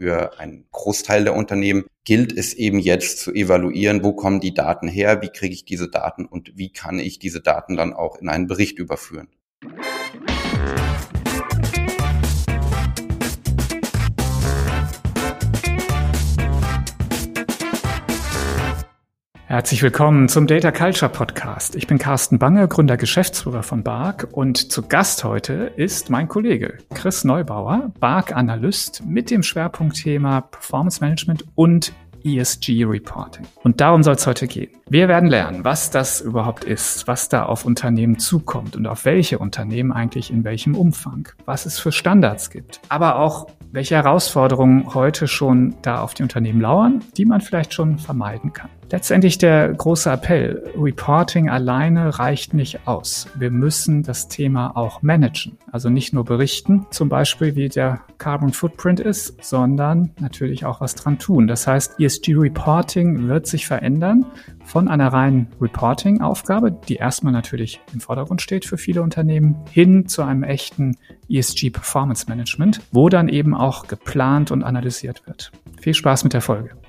Für einen Großteil der Unternehmen gilt es eben jetzt zu evaluieren, wo kommen die Daten her, wie kriege ich diese Daten und wie kann ich diese Daten dann auch in einen Bericht überführen. Herzlich willkommen zum Data Culture Podcast. Ich bin Carsten Bange, Gründer Geschäftsführer von BARC und zu Gast heute ist mein Kollege Chris Neubauer, BARC Analyst mit dem Schwerpunktthema Performance Management und ESG Reporting. Und darum soll es heute gehen. Wir werden lernen, was das überhaupt ist, was da auf Unternehmen zukommt und auf welche Unternehmen eigentlich in welchem Umfang, was es für Standards gibt, aber auch welche Herausforderungen heute schon da auf die Unternehmen lauern, die man vielleicht schon vermeiden kann. Letztendlich der große Appell, Reporting alleine reicht nicht aus. Wir müssen das Thema auch managen. Also nicht nur berichten, zum Beispiel wie der Carbon Footprint ist, sondern natürlich auch was dran tun. Das heißt, ESG Reporting wird sich verändern von einer reinen Reporting-Aufgabe, die erstmal natürlich im Vordergrund steht für viele Unternehmen, hin zu einem echten ESG Performance Management, wo dann eben auch geplant und analysiert wird. Viel Spaß mit der Folge.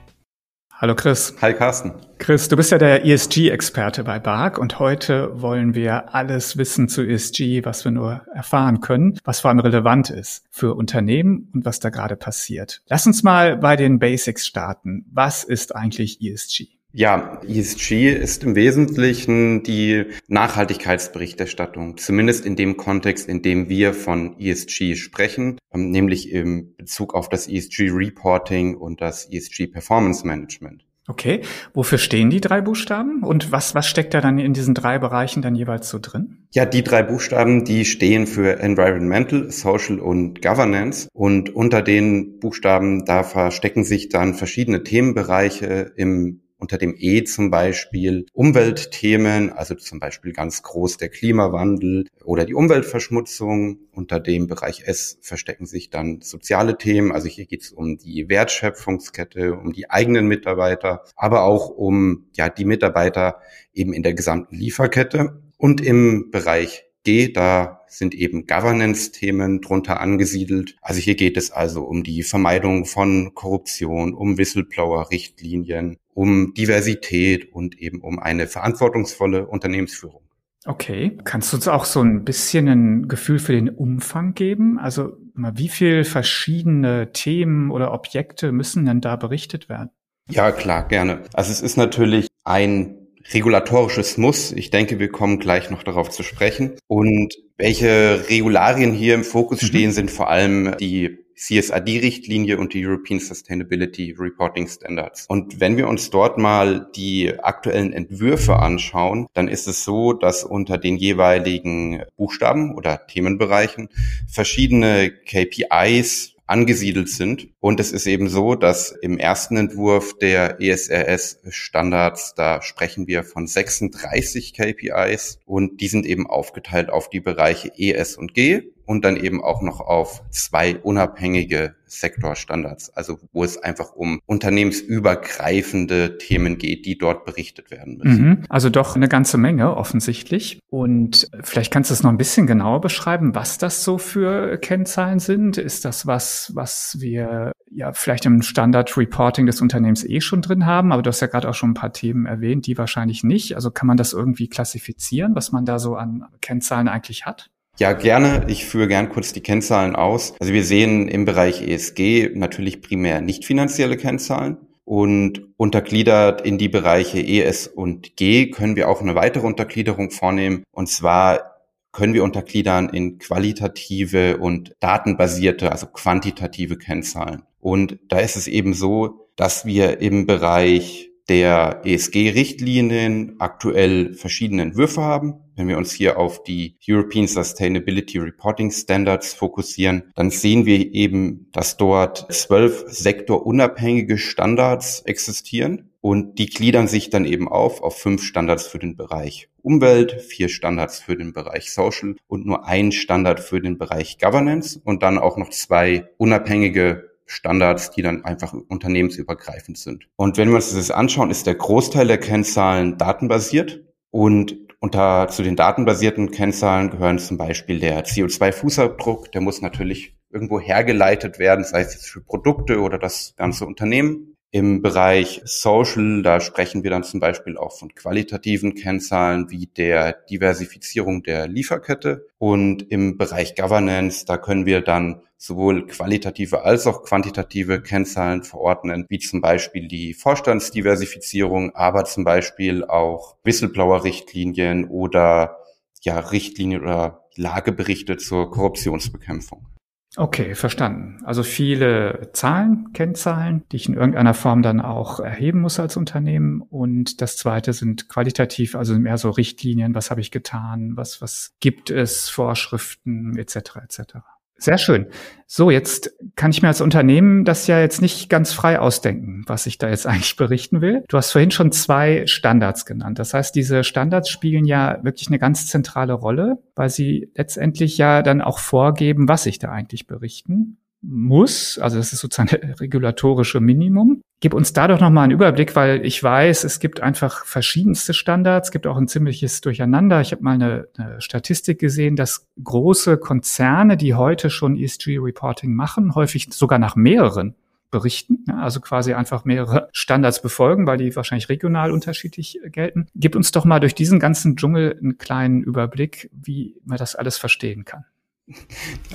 Hallo Chris. Hi Carsten. Chris, du bist ja der ESG-Experte bei BARC und heute wollen wir alles wissen zu ESG, was wir nur erfahren können, was vor allem relevant ist für Unternehmen und was da gerade passiert. Lass uns mal bei den Basics starten. Was ist eigentlich ESG? Ja, ESG ist im Wesentlichen die Nachhaltigkeitsberichterstattung, zumindest in dem Kontext, in dem wir von ESG sprechen, ähm, nämlich im Bezug auf das ESG-Reporting und das ESG-Performance-Management. Okay, wofür stehen die drei Buchstaben und was, was steckt da dann in diesen drei Bereichen dann jeweils so drin? Ja, die drei Buchstaben, die stehen für Environmental, Social und Governance und unter den Buchstaben, da verstecken sich dann verschiedene Themenbereiche im unter dem E zum Beispiel Umweltthemen, also zum Beispiel ganz groß der Klimawandel oder die Umweltverschmutzung. Unter dem Bereich S verstecken sich dann soziale Themen, also hier geht es um die Wertschöpfungskette, um die eigenen Mitarbeiter, aber auch um ja die Mitarbeiter eben in der gesamten Lieferkette. Und im Bereich G, da sind eben Governance-Themen drunter angesiedelt. Also hier geht es also um die Vermeidung von Korruption, um Whistleblower-Richtlinien, um Diversität und eben um eine verantwortungsvolle Unternehmensführung. Okay. Kannst du uns auch so ein bisschen ein Gefühl für den Umfang geben? Also wie viel verschiedene Themen oder Objekte müssen denn da berichtet werden? Ja, klar, gerne. Also es ist natürlich ein regulatorisches Muss. Ich denke, wir kommen gleich noch darauf zu sprechen. Und welche Regularien hier im Fokus mhm. stehen, sind vor allem die CSRD-Richtlinie und die European Sustainability Reporting Standards. Und wenn wir uns dort mal die aktuellen Entwürfe anschauen, dann ist es so, dass unter den jeweiligen Buchstaben oder Themenbereichen verschiedene KPIs angesiedelt sind. Und es ist eben so, dass im ersten Entwurf der ESRS-Standards, da sprechen wir von 36 KPIs und die sind eben aufgeteilt auf die Bereiche ES und G und dann eben auch noch auf zwei unabhängige Sektorstandards, also wo es einfach um unternehmensübergreifende Themen geht, die dort berichtet werden müssen. Mhm. Also doch eine ganze Menge offensichtlich. Und vielleicht kannst du es noch ein bisschen genauer beschreiben, was das so für Kennzahlen sind. Ist das was, was wir ja vielleicht im Standard Reporting des Unternehmens eh schon drin haben? Aber du hast ja gerade auch schon ein paar Themen erwähnt, die wahrscheinlich nicht. Also kann man das irgendwie klassifizieren, was man da so an Kennzahlen eigentlich hat? Ja, gerne. Ich führe gern kurz die Kennzahlen aus. Also wir sehen im Bereich ESG natürlich primär nicht finanzielle Kennzahlen. Und untergliedert in die Bereiche ES und G können wir auch eine weitere Untergliederung vornehmen. Und zwar können wir untergliedern in qualitative und datenbasierte, also quantitative Kennzahlen. Und da ist es eben so, dass wir im Bereich der ESG-Richtlinien aktuell verschiedene Entwürfe haben. Wenn wir uns hier auf die European Sustainability Reporting Standards fokussieren, dann sehen wir eben, dass dort zwölf sektorunabhängige Standards existieren. Und die gliedern sich dann eben auf auf fünf Standards für den Bereich Umwelt, vier Standards für den Bereich Social und nur ein Standard für den Bereich Governance und dann auch noch zwei unabhängige Standards, die dann einfach unternehmensübergreifend sind. Und wenn wir uns das anschauen, ist der Großteil der Kennzahlen datenbasiert und unter zu den datenbasierten Kennzahlen gehören zum Beispiel der CO2-Fußabdruck, der muss natürlich irgendwo hergeleitet werden, sei es jetzt für Produkte oder das ganze Unternehmen. Im Bereich Social, da sprechen wir dann zum Beispiel auch von qualitativen Kennzahlen wie der Diversifizierung der Lieferkette. Und im Bereich Governance, da können wir dann sowohl qualitative als auch quantitative Kennzahlen verordnen, wie zum Beispiel die Vorstandsdiversifizierung, aber zum Beispiel auch Whistleblower-Richtlinien oder ja, Richtlinien oder Lageberichte zur Korruptionsbekämpfung. Okay, verstanden. Also viele Zahlen, Kennzahlen, die ich in irgendeiner Form dann auch erheben muss als Unternehmen. Und das zweite sind qualitativ, also mehr so Richtlinien, was habe ich getan, was, was gibt es, Vorschriften etc. etc. Sehr schön. So, jetzt kann ich mir als Unternehmen das ja jetzt nicht ganz frei ausdenken, was ich da jetzt eigentlich berichten will. Du hast vorhin schon zwei Standards genannt. Das heißt, diese Standards spielen ja wirklich eine ganz zentrale Rolle, weil sie letztendlich ja dann auch vorgeben, was ich da eigentlich berichten muss. Also das ist sozusagen der regulatorische Minimum. Gib uns da doch nochmal einen Überblick, weil ich weiß, es gibt einfach verschiedenste Standards, es gibt auch ein ziemliches Durcheinander. Ich habe mal eine, eine Statistik gesehen, dass große Konzerne, die heute schon ESG-Reporting machen, häufig sogar nach mehreren berichten, also quasi einfach mehrere Standards befolgen, weil die wahrscheinlich regional unterschiedlich gelten. Gib uns doch mal durch diesen ganzen Dschungel einen kleinen Überblick, wie man das alles verstehen kann.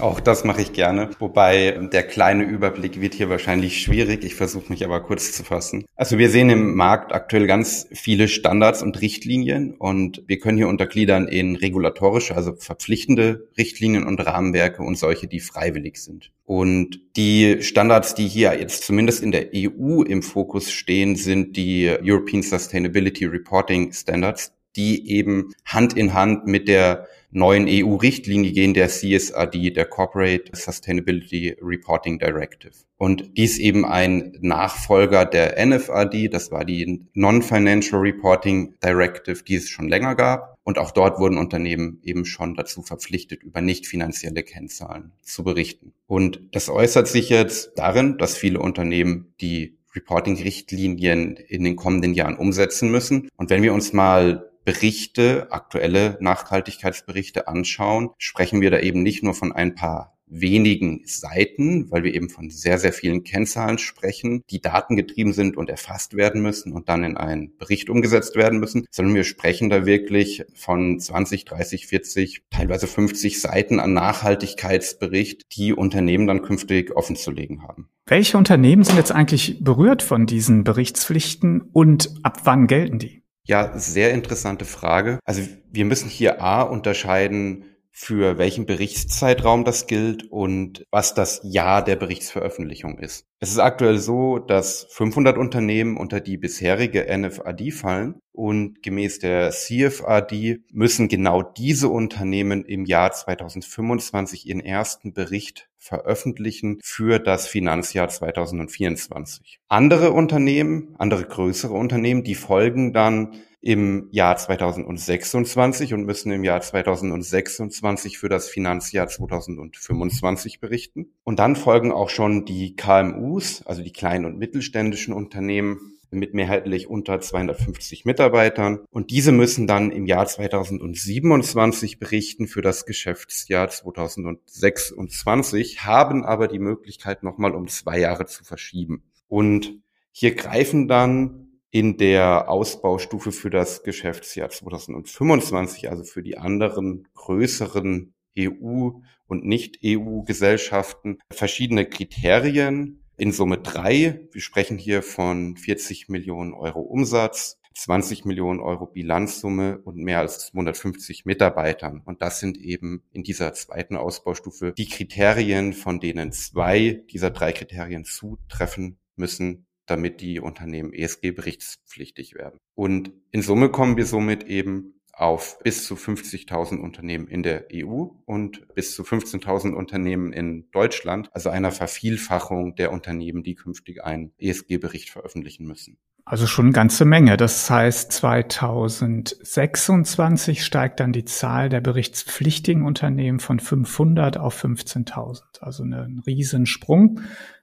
Auch das mache ich gerne. Wobei der kleine Überblick wird hier wahrscheinlich schwierig. Ich versuche mich aber kurz zu fassen. Also wir sehen im Markt aktuell ganz viele Standards und Richtlinien und wir können hier untergliedern in regulatorische, also verpflichtende Richtlinien und Rahmenwerke und solche, die freiwillig sind. Und die Standards, die hier jetzt zumindest in der EU im Fokus stehen, sind die European Sustainability Reporting Standards, die eben Hand in Hand mit der neuen EU-Richtlinie gehen, der CSRD, der Corporate Sustainability Reporting Directive. Und dies eben ein Nachfolger der NFRD, das war die Non-Financial Reporting Directive, die es schon länger gab. Und auch dort wurden Unternehmen eben schon dazu verpflichtet, über nicht finanzielle Kennzahlen zu berichten. Und das äußert sich jetzt darin, dass viele Unternehmen die Reporting-Richtlinien in den kommenden Jahren umsetzen müssen. Und wenn wir uns mal Berichte, aktuelle Nachhaltigkeitsberichte anschauen, sprechen wir da eben nicht nur von ein paar wenigen Seiten, weil wir eben von sehr, sehr vielen Kennzahlen sprechen, die datengetrieben sind und erfasst werden müssen und dann in einen Bericht umgesetzt werden müssen, sondern wir sprechen da wirklich von 20, 30, 40, teilweise 50 Seiten an Nachhaltigkeitsbericht, die Unternehmen dann künftig offenzulegen haben. Welche Unternehmen sind jetzt eigentlich berührt von diesen Berichtspflichten und ab wann gelten die? Ja, sehr interessante Frage. Also wir müssen hier A unterscheiden, für welchen Berichtszeitraum das gilt und was das Jahr der Berichtsveröffentlichung ist. Es ist aktuell so, dass 500 Unternehmen unter die bisherige NFAD fallen und gemäß der CFRD müssen genau diese Unternehmen im Jahr 2025 ihren ersten Bericht veröffentlichen für das Finanzjahr 2024. Andere Unternehmen, andere größere Unternehmen, die folgen dann im Jahr 2026 und müssen im Jahr 2026 für das Finanzjahr 2025 berichten. Und dann folgen auch schon die KMUs, also die kleinen und mittelständischen Unternehmen mit mehrheitlich unter 250 Mitarbeitern. Und diese müssen dann im Jahr 2027 berichten für das Geschäftsjahr 2026, haben aber die Möglichkeit, nochmal um zwei Jahre zu verschieben. Und hier greifen dann in der Ausbaustufe für das Geschäftsjahr 2025, also für die anderen größeren EU- und Nicht-EU-Gesellschaften, verschiedene Kriterien in Summe drei. Wir sprechen hier von 40 Millionen Euro Umsatz, 20 Millionen Euro Bilanzsumme und mehr als 250 Mitarbeitern. Und das sind eben in dieser zweiten Ausbaustufe die Kriterien, von denen zwei dieser drei Kriterien zutreffen müssen, damit die Unternehmen ESG-berichtspflichtig werden. Und in Summe kommen wir somit eben auf bis zu 50.000 Unternehmen in der EU und bis zu 15.000 Unternehmen in Deutschland, also einer Vervielfachung der Unternehmen, die künftig einen ESG-Bericht veröffentlichen müssen. Also schon eine ganze Menge. Das heißt, 2026 steigt dann die Zahl der berichtspflichtigen Unternehmen von 500 auf 15.000. Also ein Riesensprung.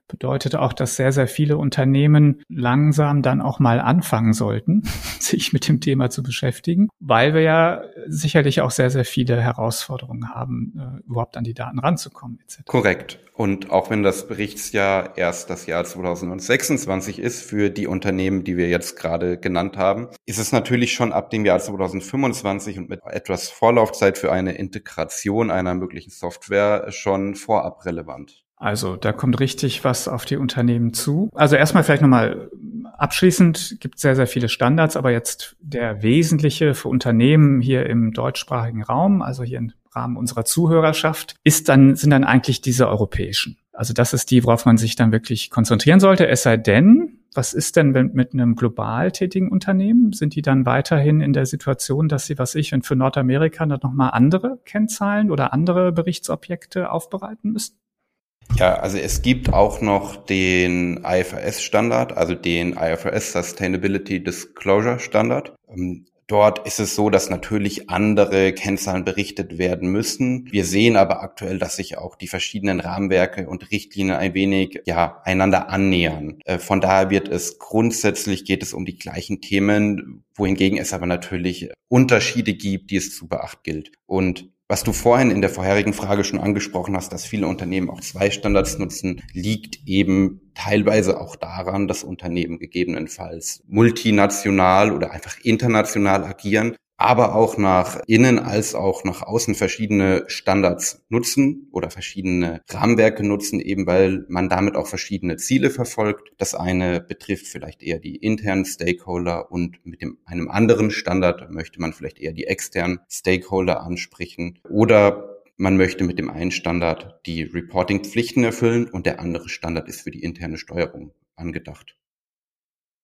Bedeutet auch, dass sehr, sehr viele Unternehmen langsam dann auch mal anfangen sollten, sich mit dem Thema zu beschäftigen, weil wir ja sicherlich auch sehr, sehr viele Herausforderungen haben, äh, überhaupt an die Daten ranzukommen. Etc. Korrekt. Und auch wenn das Berichtsjahr erst das Jahr 2026 ist für die Unternehmen, die wir jetzt gerade genannt haben, ist es natürlich schon ab dem Jahr 2025 und mit etwas Vorlaufzeit für eine Integration einer möglichen Software schon vorab relevant. Also da kommt richtig was auf die Unternehmen zu. Also erstmal vielleicht nochmal abschließend gibt sehr, sehr viele Standards, aber jetzt der wesentliche für Unternehmen hier im deutschsprachigen Raum, also hier im Rahmen unserer Zuhörerschaft, ist dann, sind dann eigentlich diese europäischen. Also das ist die, worauf man sich dann wirklich konzentrieren sollte. Es sei denn, was ist denn mit einem global tätigen Unternehmen? Sind die dann weiterhin in der Situation, dass sie, was ich, und für Nordamerika dann nochmal andere Kennzahlen oder andere Berichtsobjekte aufbereiten müssen? Ja, also es gibt auch noch den IFRS-Standard, also den IFRS Sustainability Disclosure Standard. Ähm, dort ist es so, dass natürlich andere Kennzahlen berichtet werden müssen. Wir sehen aber aktuell, dass sich auch die verschiedenen Rahmenwerke und Richtlinien ein wenig ja einander annähern. Äh, von daher wird es grundsätzlich geht es um die gleichen Themen, wohingegen es aber natürlich Unterschiede gibt, die es zu beachten gilt. Und was du vorhin in der vorherigen Frage schon angesprochen hast, dass viele Unternehmen auch zwei Standards nutzen, liegt eben teilweise auch daran, dass Unternehmen gegebenenfalls multinational oder einfach international agieren aber auch nach innen als auch nach außen verschiedene Standards nutzen oder verschiedene Rahmenwerke nutzen, eben weil man damit auch verschiedene Ziele verfolgt. Das eine betrifft vielleicht eher die internen Stakeholder und mit dem, einem anderen Standard möchte man vielleicht eher die externen Stakeholder ansprechen oder man möchte mit dem einen Standard die Reporting-Pflichten erfüllen und der andere Standard ist für die interne Steuerung angedacht.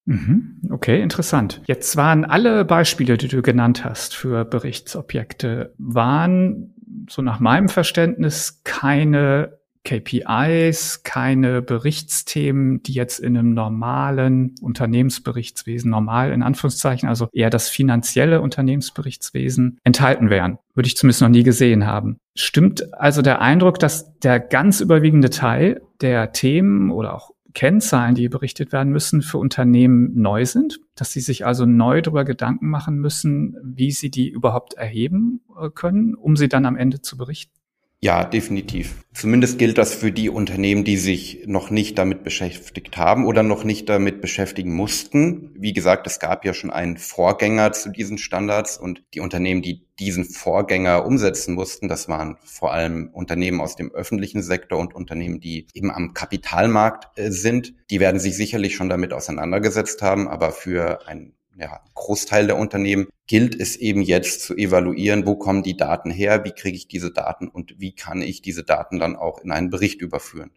Mhm. Okay, interessant. Jetzt waren alle Beispiele, die du genannt hast für Berichtsobjekte, waren so nach meinem Verständnis keine KPIs, keine Berichtsthemen, die jetzt in einem normalen Unternehmensberichtswesen, normal in Anführungszeichen, also eher das finanzielle Unternehmensberichtswesen enthalten wären. Würde ich zumindest noch nie gesehen haben. Stimmt also der Eindruck, dass der ganz überwiegende Teil der Themen oder auch Kennzahlen, die berichtet werden müssen, für Unternehmen neu sind, dass sie sich also neu darüber Gedanken machen müssen, wie sie die überhaupt erheben äh, können, um sie dann am Ende zu berichten? Ja, definitiv. Zumindest gilt das für die Unternehmen, die sich noch nicht damit beschäftigt haben oder noch nicht damit beschäftigen mussten. Wie gesagt, es gab ja schon einen Vorgänger zu diesen Standards und die Unternehmen, die diesen Vorgänger umsetzen mussten, das waren vor allem Unternehmen aus dem öffentlichen Sektor und Unternehmen, die eben am Kapitalmarkt äh, sind. Die werden sich sicherlich schon damit auseinandergesetzt haben, aber für ein ja, Großteil der Unternehmen gilt es eben jetzt zu evaluieren, wo kommen die Daten her, wie kriege ich diese Daten und wie kann ich diese Daten dann auch in einen Bericht überführen.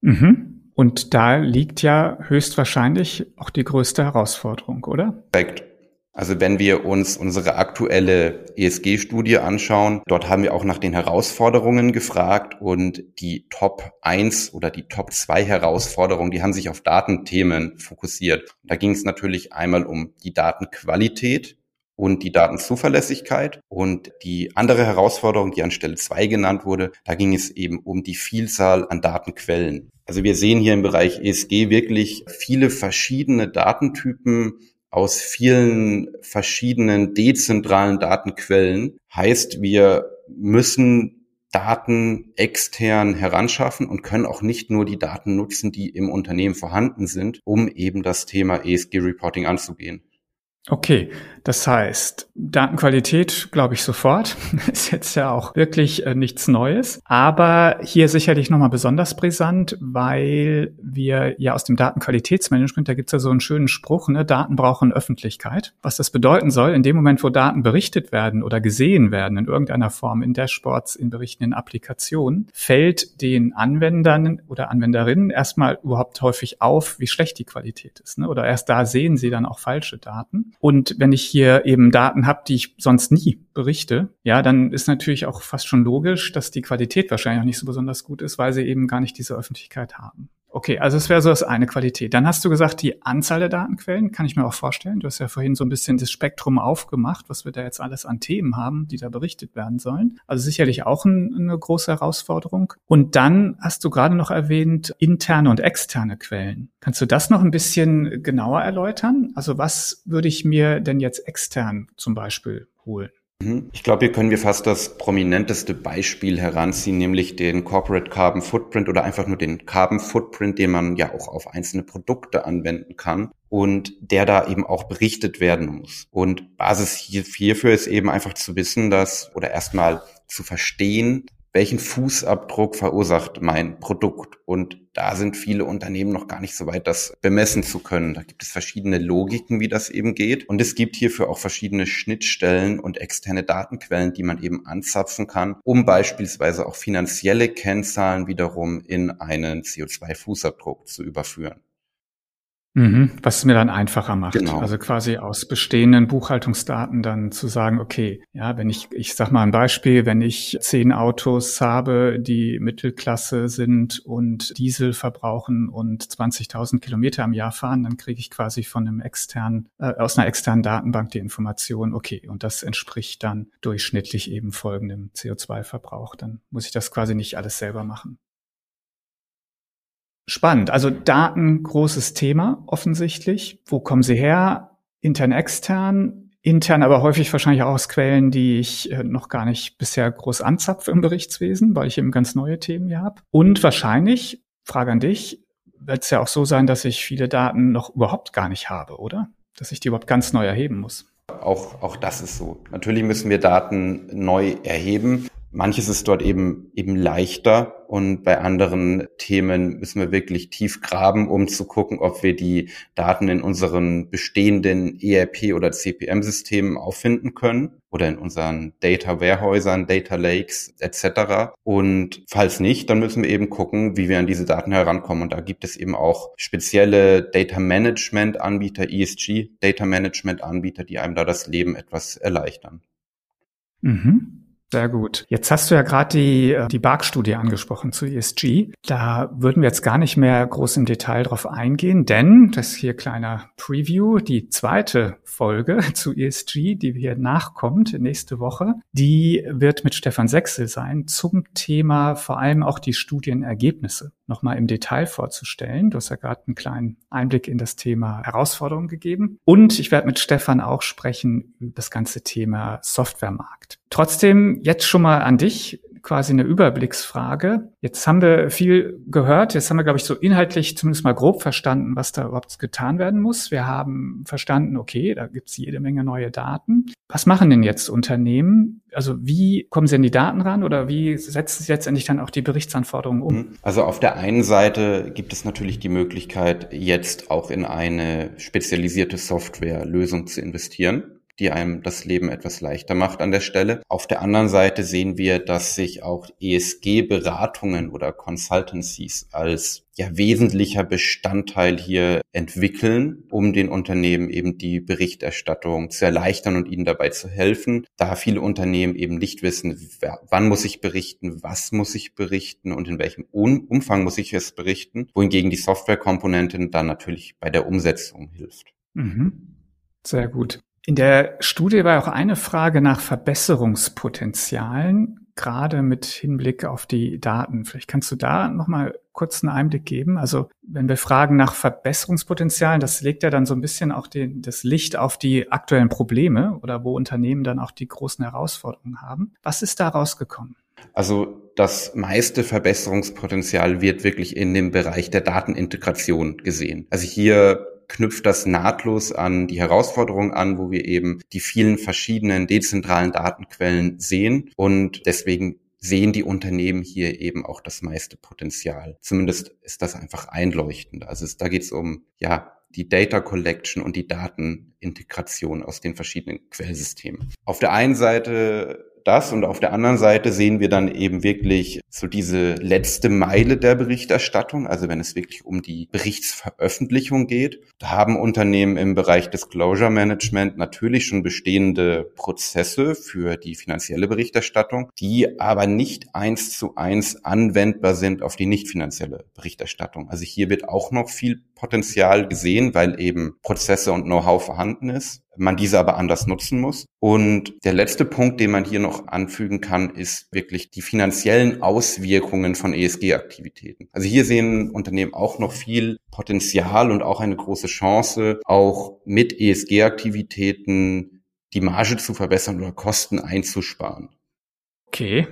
Mhm. Und da liegt ja höchstwahrscheinlich auch die größte Herausforderung, oder? Korrekt. Also wenn wir uns unsere aktuelle ESG-Studie anschauen, dort haben wir auch nach den Herausforderungen gefragt und die Top 1 oder die Top 2 Herausforderungen, die haben sich auf Datenthemen fokussiert. Da ging es natürlich einmal um die Datenqualität und die Datenzuverlässigkeit. Und die andere Herausforderung, die an Stelle 2 genannt wurde, da ging es eben um die Vielzahl an Datenquellen. Also wir sehen hier im Bereich ESG wirklich viele verschiedene Datentypen, aus vielen verschiedenen dezentralen Datenquellen. Heißt, wir müssen Daten extern heranschaffen und können auch nicht nur die Daten nutzen, die im Unternehmen vorhanden sind, um eben das Thema ESG-Reporting anzugehen. Okay, das heißt, Datenqualität glaube ich sofort, ist jetzt ja auch wirklich äh, nichts Neues, aber hier sicherlich nochmal besonders brisant, weil wir ja aus dem Datenqualitätsmanagement, da gibt es ja so einen schönen Spruch, ne, Daten brauchen Öffentlichkeit. Was das bedeuten soll, in dem Moment, wo Daten berichtet werden oder gesehen werden in irgendeiner Form, in Dashboards, in Berichten, in Applikationen, fällt den Anwendern oder Anwenderinnen erstmal überhaupt häufig auf, wie schlecht die Qualität ist. Ne? Oder erst da sehen sie dann auch falsche Daten. Und wenn ich hier eben Daten habe, die ich sonst nie berichte, ja, dann ist natürlich auch fast schon logisch, dass die Qualität wahrscheinlich auch nicht so besonders gut ist, weil sie eben gar nicht diese Öffentlichkeit haben. Okay, also es wäre so das eine Qualität. Dann hast du gesagt, die Anzahl der Datenquellen kann ich mir auch vorstellen. Du hast ja vorhin so ein bisschen das Spektrum aufgemacht, was wir da jetzt alles an Themen haben, die da berichtet werden sollen. Also sicherlich auch ein, eine große Herausforderung. Und dann hast du gerade noch erwähnt, interne und externe Quellen. Kannst du das noch ein bisschen genauer erläutern? Also was würde ich mir denn jetzt extern zum Beispiel holen? Mhm. Ich glaube, hier können wir fast das prominenteste Beispiel heranziehen, nämlich den Corporate Carbon Footprint oder einfach nur den Carbon Footprint, den man ja auch auf einzelne Produkte anwenden kann und der da eben auch berichtet werden muss. Und Basis hierfür ist eben einfach zu wissen, dass oder erstmal zu verstehen, welchen Fußabdruck verursacht mein Produkt. Und da sind viele Unternehmen noch gar nicht so weit, das bemessen zu können. Da gibt es verschiedene Logiken, wie das eben geht. Und es gibt hierfür auch verschiedene Schnittstellen und externe Datenquellen, die man eben anzapfen kann, um beispielsweise auch finanzielle Kennzahlen wiederum in einen CO2-Fußabdruck zu überführen. Mhm, was es mir dann einfacher macht. Genau. Also quasi aus bestehenden Buchhaltungsdaten dann zu sagen, okay, ja, wenn ich, ich sag mal ein Beispiel, wenn ich zehn Autos habe, die Mittelklasse sind und Diesel verbrauchen und 20.000 Kilometer im Jahr fahren, dann kriege ich quasi von einem externen, äh, aus einer externen Datenbank die Information, okay, und das entspricht dann durchschnittlich eben folgendem CO2-Verbrauch. Dann muss ich das quasi nicht alles selber machen. Spannend. Also Daten, großes Thema offensichtlich. Wo kommen sie her? Intern, extern. Intern aber häufig wahrscheinlich auch aus Quellen, die ich äh, noch gar nicht bisher groß anzapfe im Berichtswesen, weil ich eben ganz neue Themen hier habe. Und wahrscheinlich, Frage an dich, wird es ja auch so sein, dass ich viele Daten noch überhaupt gar nicht habe, oder? Dass ich die überhaupt ganz neu erheben muss. Auch, auch das ist so. Natürlich müssen wir Daten neu erheben. Manches ist dort eben, eben leichter und bei anderen Themen müssen wir wirklich tief graben, um zu gucken, ob wir die Daten in unseren bestehenden ERP oder CPM-Systemen auffinden können oder in unseren Data Warehäusern, Data Lakes etc. Und falls nicht, dann müssen wir eben gucken, wie wir an diese Daten herankommen. Und da gibt es eben auch spezielle Data Management Anbieter, ESG Data Management Anbieter, die einem da das Leben etwas erleichtern. Mhm. Sehr gut. Jetzt hast du ja gerade die, äh, die BARC-Studie angesprochen zu ESG. Da würden wir jetzt gar nicht mehr groß im Detail drauf eingehen, denn, das ist hier kleiner Preview, die zweite Folge zu ESG, die hier nachkommt nächste Woche, die wird mit Stefan Sechsel sein zum Thema vor allem auch die Studienergebnisse nochmal im Detail vorzustellen. Du hast ja gerade einen kleinen Einblick in das Thema Herausforderungen gegeben. Und ich werde mit Stefan auch sprechen über das ganze Thema Softwaremarkt. Trotzdem jetzt schon mal an dich quasi eine Überblicksfrage. Jetzt haben wir viel gehört. Jetzt haben wir, glaube ich, so inhaltlich zumindest mal grob verstanden, was da überhaupt getan werden muss. Wir haben verstanden, okay, da gibt es jede Menge neue Daten. Was machen denn jetzt Unternehmen? Also wie kommen sie an die Daten ran oder wie setzen sie letztendlich dann auch die Berichtsanforderungen um? Mhm. Also auf der einen Seite gibt es natürlich die Möglichkeit, jetzt auch in eine spezialisierte Softwarelösung zu investieren die einem das Leben etwas leichter macht an der Stelle. Auf der anderen Seite sehen wir, dass sich auch ESG-Beratungen oder Consultancies als ja wesentlicher Bestandteil hier entwickeln, um den Unternehmen eben die Berichterstattung zu erleichtern und ihnen dabei zu helfen, da viele Unternehmen eben nicht wissen, wann muss ich berichten, was muss ich berichten und in welchem Umfang muss ich es berichten, wohingegen die Softwarekomponentin dann natürlich bei der Umsetzung hilft. Mhm. Sehr gut. In der Studie war auch eine Frage nach Verbesserungspotenzialen, gerade mit Hinblick auf die Daten. Vielleicht kannst du da nochmal kurz einen Einblick geben. Also wenn wir fragen nach Verbesserungspotenzialen, das legt ja dann so ein bisschen auch den, das Licht auf die aktuellen Probleme oder wo Unternehmen dann auch die großen Herausforderungen haben. Was ist da rausgekommen? Also das meiste Verbesserungspotenzial wird wirklich in dem Bereich der Datenintegration gesehen. Also hier knüpft das nahtlos an die Herausforderung an, wo wir eben die vielen verschiedenen dezentralen Datenquellen sehen und deswegen sehen die Unternehmen hier eben auch das meiste Potenzial. Zumindest ist das einfach einleuchtend. Also es, da geht es um ja die Data Collection und die Datenintegration aus den verschiedenen Quellsystemen. Auf der einen Seite das und auf der anderen Seite sehen wir dann eben wirklich so diese letzte Meile der Berichterstattung, also wenn es wirklich um die Berichtsveröffentlichung geht. Da haben Unternehmen im Bereich Disclosure Management natürlich schon bestehende Prozesse für die finanzielle Berichterstattung, die aber nicht eins zu eins anwendbar sind auf die nicht finanzielle Berichterstattung. Also hier wird auch noch viel Potenzial gesehen, weil eben Prozesse und Know-how vorhanden ist, man diese aber anders nutzen muss. Und der letzte Punkt, den man hier noch anfügen kann, ist wirklich die finanziellen Auswirkungen von ESG-Aktivitäten. Also hier sehen Unternehmen auch noch viel Potenzial und auch eine große Chance, auch mit ESG-Aktivitäten die Marge zu verbessern oder Kosten einzusparen. Okay,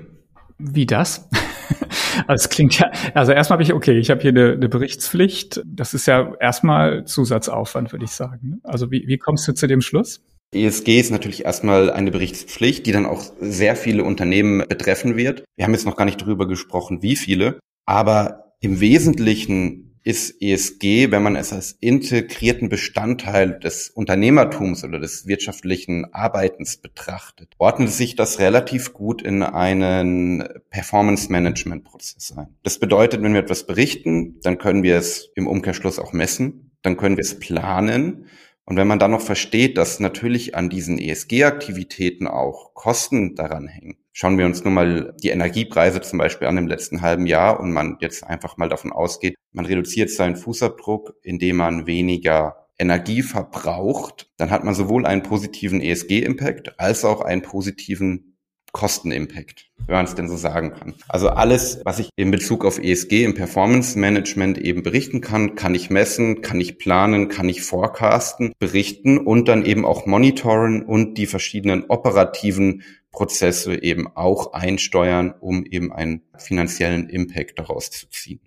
wie das? Also es klingt ja, also erstmal habe ich, okay, ich habe hier eine, eine, Berichtspflicht. Das ist ja erstmal Zusatzaufwand, würde ich sagen. Also wie, wie kommst du zu dem Schluss? ESG ist natürlich erstmal eine Berichtspflicht, die dann auch sehr viele Unternehmen betreffen wird. Wir haben jetzt noch gar nicht darüber gesprochen, wie viele, aber im Wesentlichen ist ESG, wenn man es als integrierten Bestandteil des Unternehmertums oder des wirtschaftlichen Arbeitens betrachtet, ordnet sich das relativ gut in einen Performance-Management-Prozess ein. Das bedeutet, wenn wir etwas berichten, dann können wir es im Umkehrschluss auch messen, dann können wir es planen und wenn man dann noch versteht, dass natürlich an diesen ESG-Aktivitäten auch Kosten daran hängen, schauen wir uns nur mal die Energiepreise zum Beispiel an im letzten halben Jahr und man jetzt einfach mal davon ausgeht, man reduziert seinen Fußabdruck, indem man weniger Energie verbraucht, dann hat man sowohl einen positiven ESG-Impact als auch einen positiven Kostenimpact, wenn man es denn so sagen kann. Also alles, was ich in Bezug auf ESG im Performance Management eben berichten kann, kann ich messen, kann ich planen, kann ich forecasten, berichten und dann eben auch monitoren und die verschiedenen operativen Prozesse eben auch einsteuern, um eben einen finanziellen Impact daraus zu ziehen.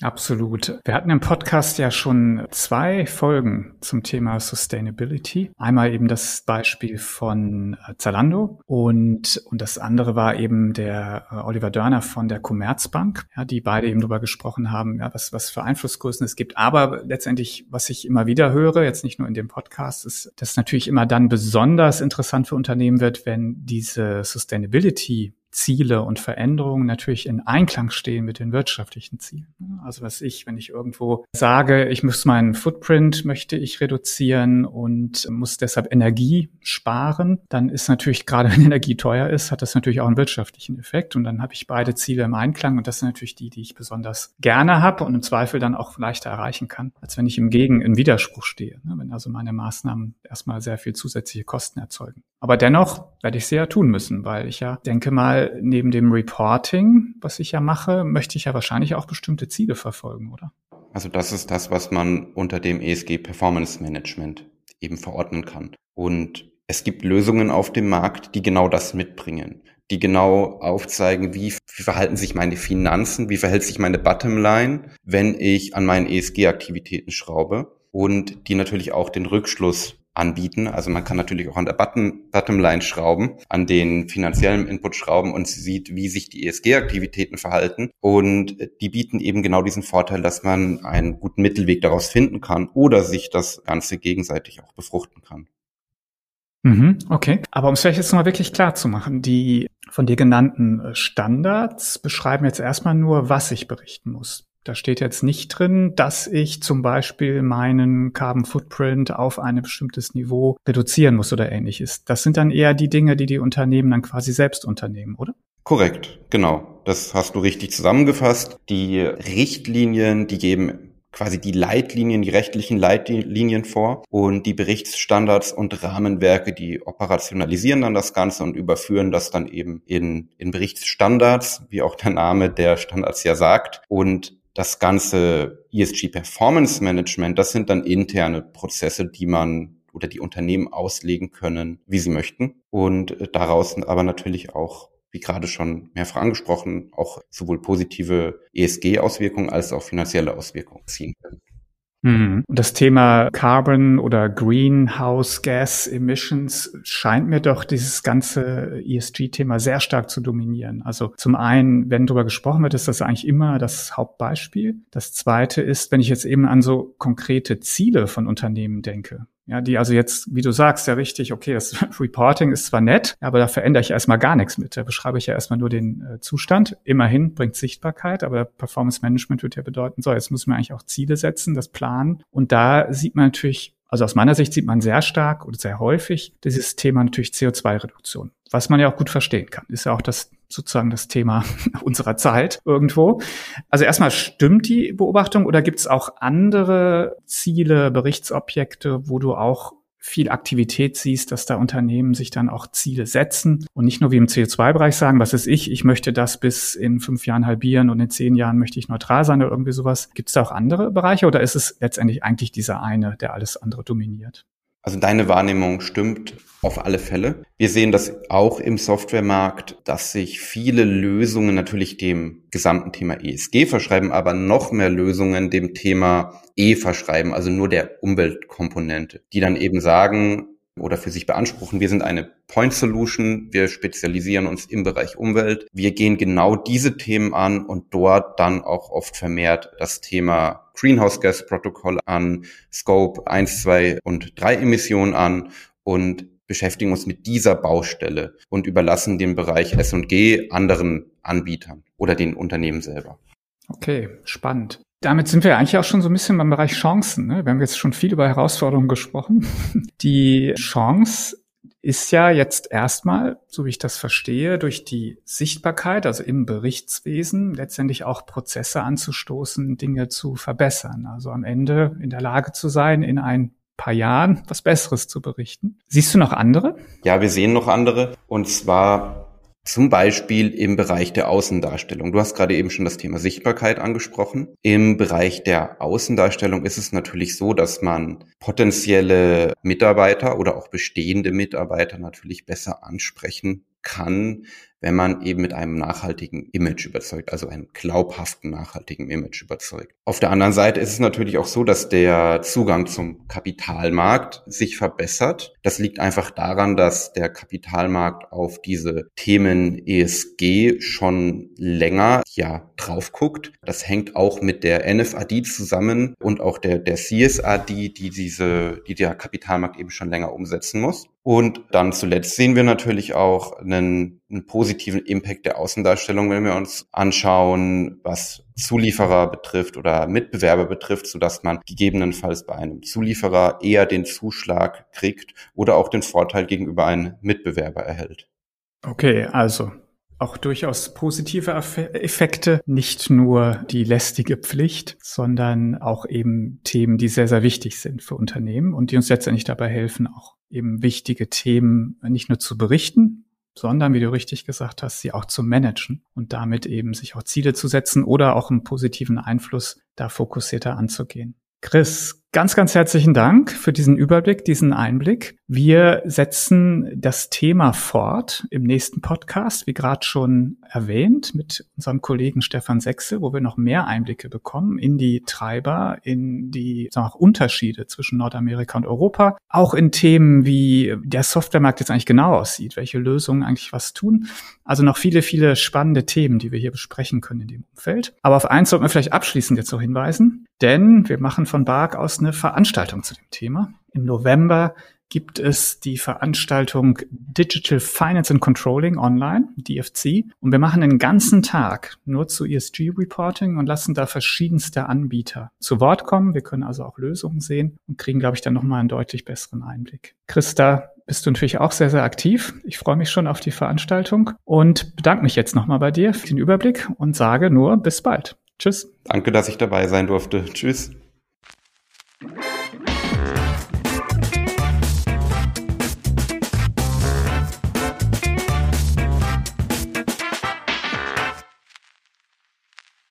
Absolut. Wir hatten im Podcast ja schon zwei Folgen zum Thema Sustainability. Einmal eben das Beispiel von äh, Zalando und, und das andere war eben der äh, Oliver Dörner von der Commerzbank, ja, die beide eben darüber gesprochen haben, ja, was, was für Einflussgrößen es gibt. Aber letztendlich, was ich immer wieder höre, jetzt nicht nur in dem Podcast, ist, dass natürlich immer dann besonders interessant für Unternehmen wird, wenn diese Sustainability Ziele und Veränderungen natürlich in Einklang stehen mit den wirtschaftlichen Zielen. Also was ich, wenn ich irgendwo sage, ich muss meinen Footprint möchte ich reduzieren und muss deshalb Energie sparen, dann ist natürlich gerade wenn Energie teuer ist, hat das natürlich auch einen wirtschaftlichen Effekt und dann habe ich beide Ziele im Einklang und das sind natürlich die, die ich besonders gerne habe und im Zweifel dann auch leichter erreichen kann, als wenn ich im Gegen in Widerspruch stehe, ne? wenn also meine Maßnahmen erstmal sehr viel zusätzliche Kosten erzeugen. Aber dennoch werde ich sie ja tun müssen, weil ich ja denke mal, neben dem Reporting, was ich ja mache, möchte ich ja wahrscheinlich auch bestimmte Ziele verfolgen, oder? Also das ist das, was man unter dem ESG Performance Management eben verordnen kann. Und es gibt Lösungen auf dem Markt, die genau das mitbringen, die genau aufzeigen, wie, wie verhalten sich meine Finanzen, wie verhält sich meine Bottomline, wenn ich an meinen ESG-Aktivitäten schraube und die natürlich auch den Rückschluss anbieten. Also man kann natürlich auch an der Bottomline schrauben, an den finanziellen Input schrauben und sieht, wie sich die ESG-Aktivitäten verhalten. Und die bieten eben genau diesen Vorteil, dass man einen guten Mittelweg daraus finden kann oder sich das Ganze gegenseitig auch befruchten kann. Mhm, okay. Aber um es vielleicht jetzt mal wirklich klar zu machen, die von dir genannten Standards beschreiben jetzt erstmal nur, was ich berichten muss. Da steht jetzt nicht drin, dass ich zum Beispiel meinen Carbon Footprint auf ein bestimmtes Niveau reduzieren muss oder ähnliches. Das sind dann eher die Dinge, die die Unternehmen dann quasi selbst unternehmen, oder? Korrekt, genau. Das hast du richtig zusammengefasst. Die Richtlinien, die geben quasi die Leitlinien, die rechtlichen Leitlinien vor und die Berichtsstandards und Rahmenwerke, die operationalisieren dann das Ganze und überführen das dann eben in, in Berichtsstandards, wie auch der Name der Standards ja sagt. Und das ganze ESG Performance Management, das sind dann interne Prozesse, die man oder die Unternehmen auslegen können, wie sie möchten. Und äh, daraus aber natürlich auch, wie gerade schon mehrfach angesprochen, auch sowohl positive ESG-Auswirkungen als auch finanzielle Auswirkungen ziehen können. Mhm. Das Thema Carbon oder Greenhouse Gas Emissions scheint mir doch dieses ganze ESG-Thema sehr stark zu dominieren. Also zum einen, wenn darüber gesprochen wird, ist das eigentlich immer das Hauptbeispiel. Das zweite ist, wenn ich jetzt eben an so konkrete Ziele von Unternehmen denke, Ja, die also jetzt, wie du sagst, ja richtig, okay, das Reporting ist zwar nett, aber da verändere ich erstmal gar nichts mit. Da beschreibe ich ja erstmal nur den äh, Zustand. Immerhin bringt Sichtbarkeit, aber Performance Management wird ja bedeuten, so, jetzt muss man eigentlich auch Ziele setzen, das planen. Und da sieht man natürlich also aus meiner Sicht sieht man sehr stark oder sehr häufig dieses Thema natürlich CO2-Reduktion, was man ja auch gut verstehen kann. Ist ja auch das sozusagen das Thema unserer Zeit irgendwo. Also erstmal stimmt die Beobachtung oder gibt es auch andere Ziele, Berichtsobjekte, wo du auch viel Aktivität siehst, dass da Unternehmen sich dann auch Ziele setzen und nicht nur wie im CO2-Bereich sagen, was ist ich, ich möchte das bis in fünf Jahren halbieren und in zehn Jahren möchte ich neutral sein oder irgendwie sowas. Gibt es da auch andere Bereiche oder ist es letztendlich eigentlich dieser eine, der alles andere dominiert? Also deine Wahrnehmung stimmt auf alle Fälle. Wir sehen das auch im Softwaremarkt, dass sich viele Lösungen natürlich dem gesamten Thema ESG verschreiben, aber noch mehr Lösungen dem Thema E verschreiben, also nur der Umweltkomponente, die dann eben sagen, oder für sich beanspruchen, wir sind eine Point Solution, wir spezialisieren uns im Bereich Umwelt. Wir gehen genau diese Themen an und dort dann auch oft vermehrt das Thema Greenhouse Gas Protokoll an, Scope 1, 2 und 3 Emissionen an und beschäftigen uns mit dieser Baustelle und überlassen den Bereich S&G anderen Anbietern oder den Unternehmen selber. Okay, spannend. Damit sind wir eigentlich auch schon so ein bisschen beim Bereich Chancen. Ne? Wir haben jetzt schon viel über Herausforderungen gesprochen. Die Chance ist ja jetzt erstmal, so wie ich das verstehe, durch die Sichtbarkeit, also im Berichtswesen, letztendlich auch Prozesse anzustoßen, Dinge zu verbessern. Also am Ende in der Lage zu sein, in ein paar Jahren was Besseres zu berichten. Siehst du noch andere? Ja, wir sehen noch andere. Und zwar zum Beispiel im Bereich der Außendarstellung. Du hast gerade eben schon das Thema Sichtbarkeit angesprochen. Im Bereich der Außendarstellung ist es natürlich so, dass man potenzielle Mitarbeiter oder auch bestehende Mitarbeiter natürlich besser ansprechen kann, wenn man eben mit einem nachhaltigen Image überzeugt, also einem glaubhaften nachhaltigen Image überzeugt. Auf der anderen Seite ist es natürlich auch so, dass der Zugang zum Kapitalmarkt sich verbessert. Das liegt einfach daran, dass der Kapitalmarkt auf diese Themen ESG schon länger ja drauf guckt. Das hängt auch mit der NFAD zusammen und auch der, der CSRD, die diese, die der Kapitalmarkt eben schon länger umsetzen muss. Und dann zuletzt sehen wir natürlich auch einen, einen positiven Impact der Außendarstellung, wenn wir uns anschauen, was Zulieferer betrifft oder Mitbewerber betrifft, sodass man gegebenenfalls bei einem Zulieferer eher den Zuschlag kriegt oder auch den Vorteil gegenüber einem Mitbewerber erhält. Okay, also auch durchaus positive Effekte, nicht nur die lästige Pflicht, sondern auch eben Themen, die sehr, sehr wichtig sind für Unternehmen und die uns letztendlich dabei helfen, auch eben wichtige Themen nicht nur zu berichten, sondern, wie du richtig gesagt hast, sie auch zu managen und damit eben sich auch Ziele zu setzen oder auch einen positiven Einfluss da fokussierter anzugehen. Chris, ganz, ganz herzlichen Dank für diesen Überblick, diesen Einblick. Wir setzen das Thema fort im nächsten Podcast, wie gerade schon erwähnt, mit unserem Kollegen Stefan Sechsel, wo wir noch mehr Einblicke bekommen in die Treiber, in die sagen Unterschiede zwischen Nordamerika und Europa, auch in Themen wie der Softwaremarkt jetzt eigentlich genau aussieht, welche Lösungen eigentlich was tun. Also noch viele, viele spannende Themen, die wir hier besprechen können in dem Umfeld. Aber auf eins sollten wir vielleicht abschließend jetzt noch hinweisen, denn wir machen von Bark aus eine Veranstaltung zu dem Thema. Im November gibt es die Veranstaltung Digital Finance and Controlling online, DFC. Und wir machen den ganzen Tag nur zu ESG Reporting und lassen da verschiedenste Anbieter zu Wort kommen. Wir können also auch Lösungen sehen und kriegen, glaube ich, dann nochmal einen deutlich besseren Einblick. Christa, bist du natürlich auch sehr, sehr aktiv. Ich freue mich schon auf die Veranstaltung und bedanke mich jetzt nochmal bei dir für den Überblick und sage nur bis bald. Tschüss. Danke, dass ich dabei sein durfte. Tschüss. Yeah.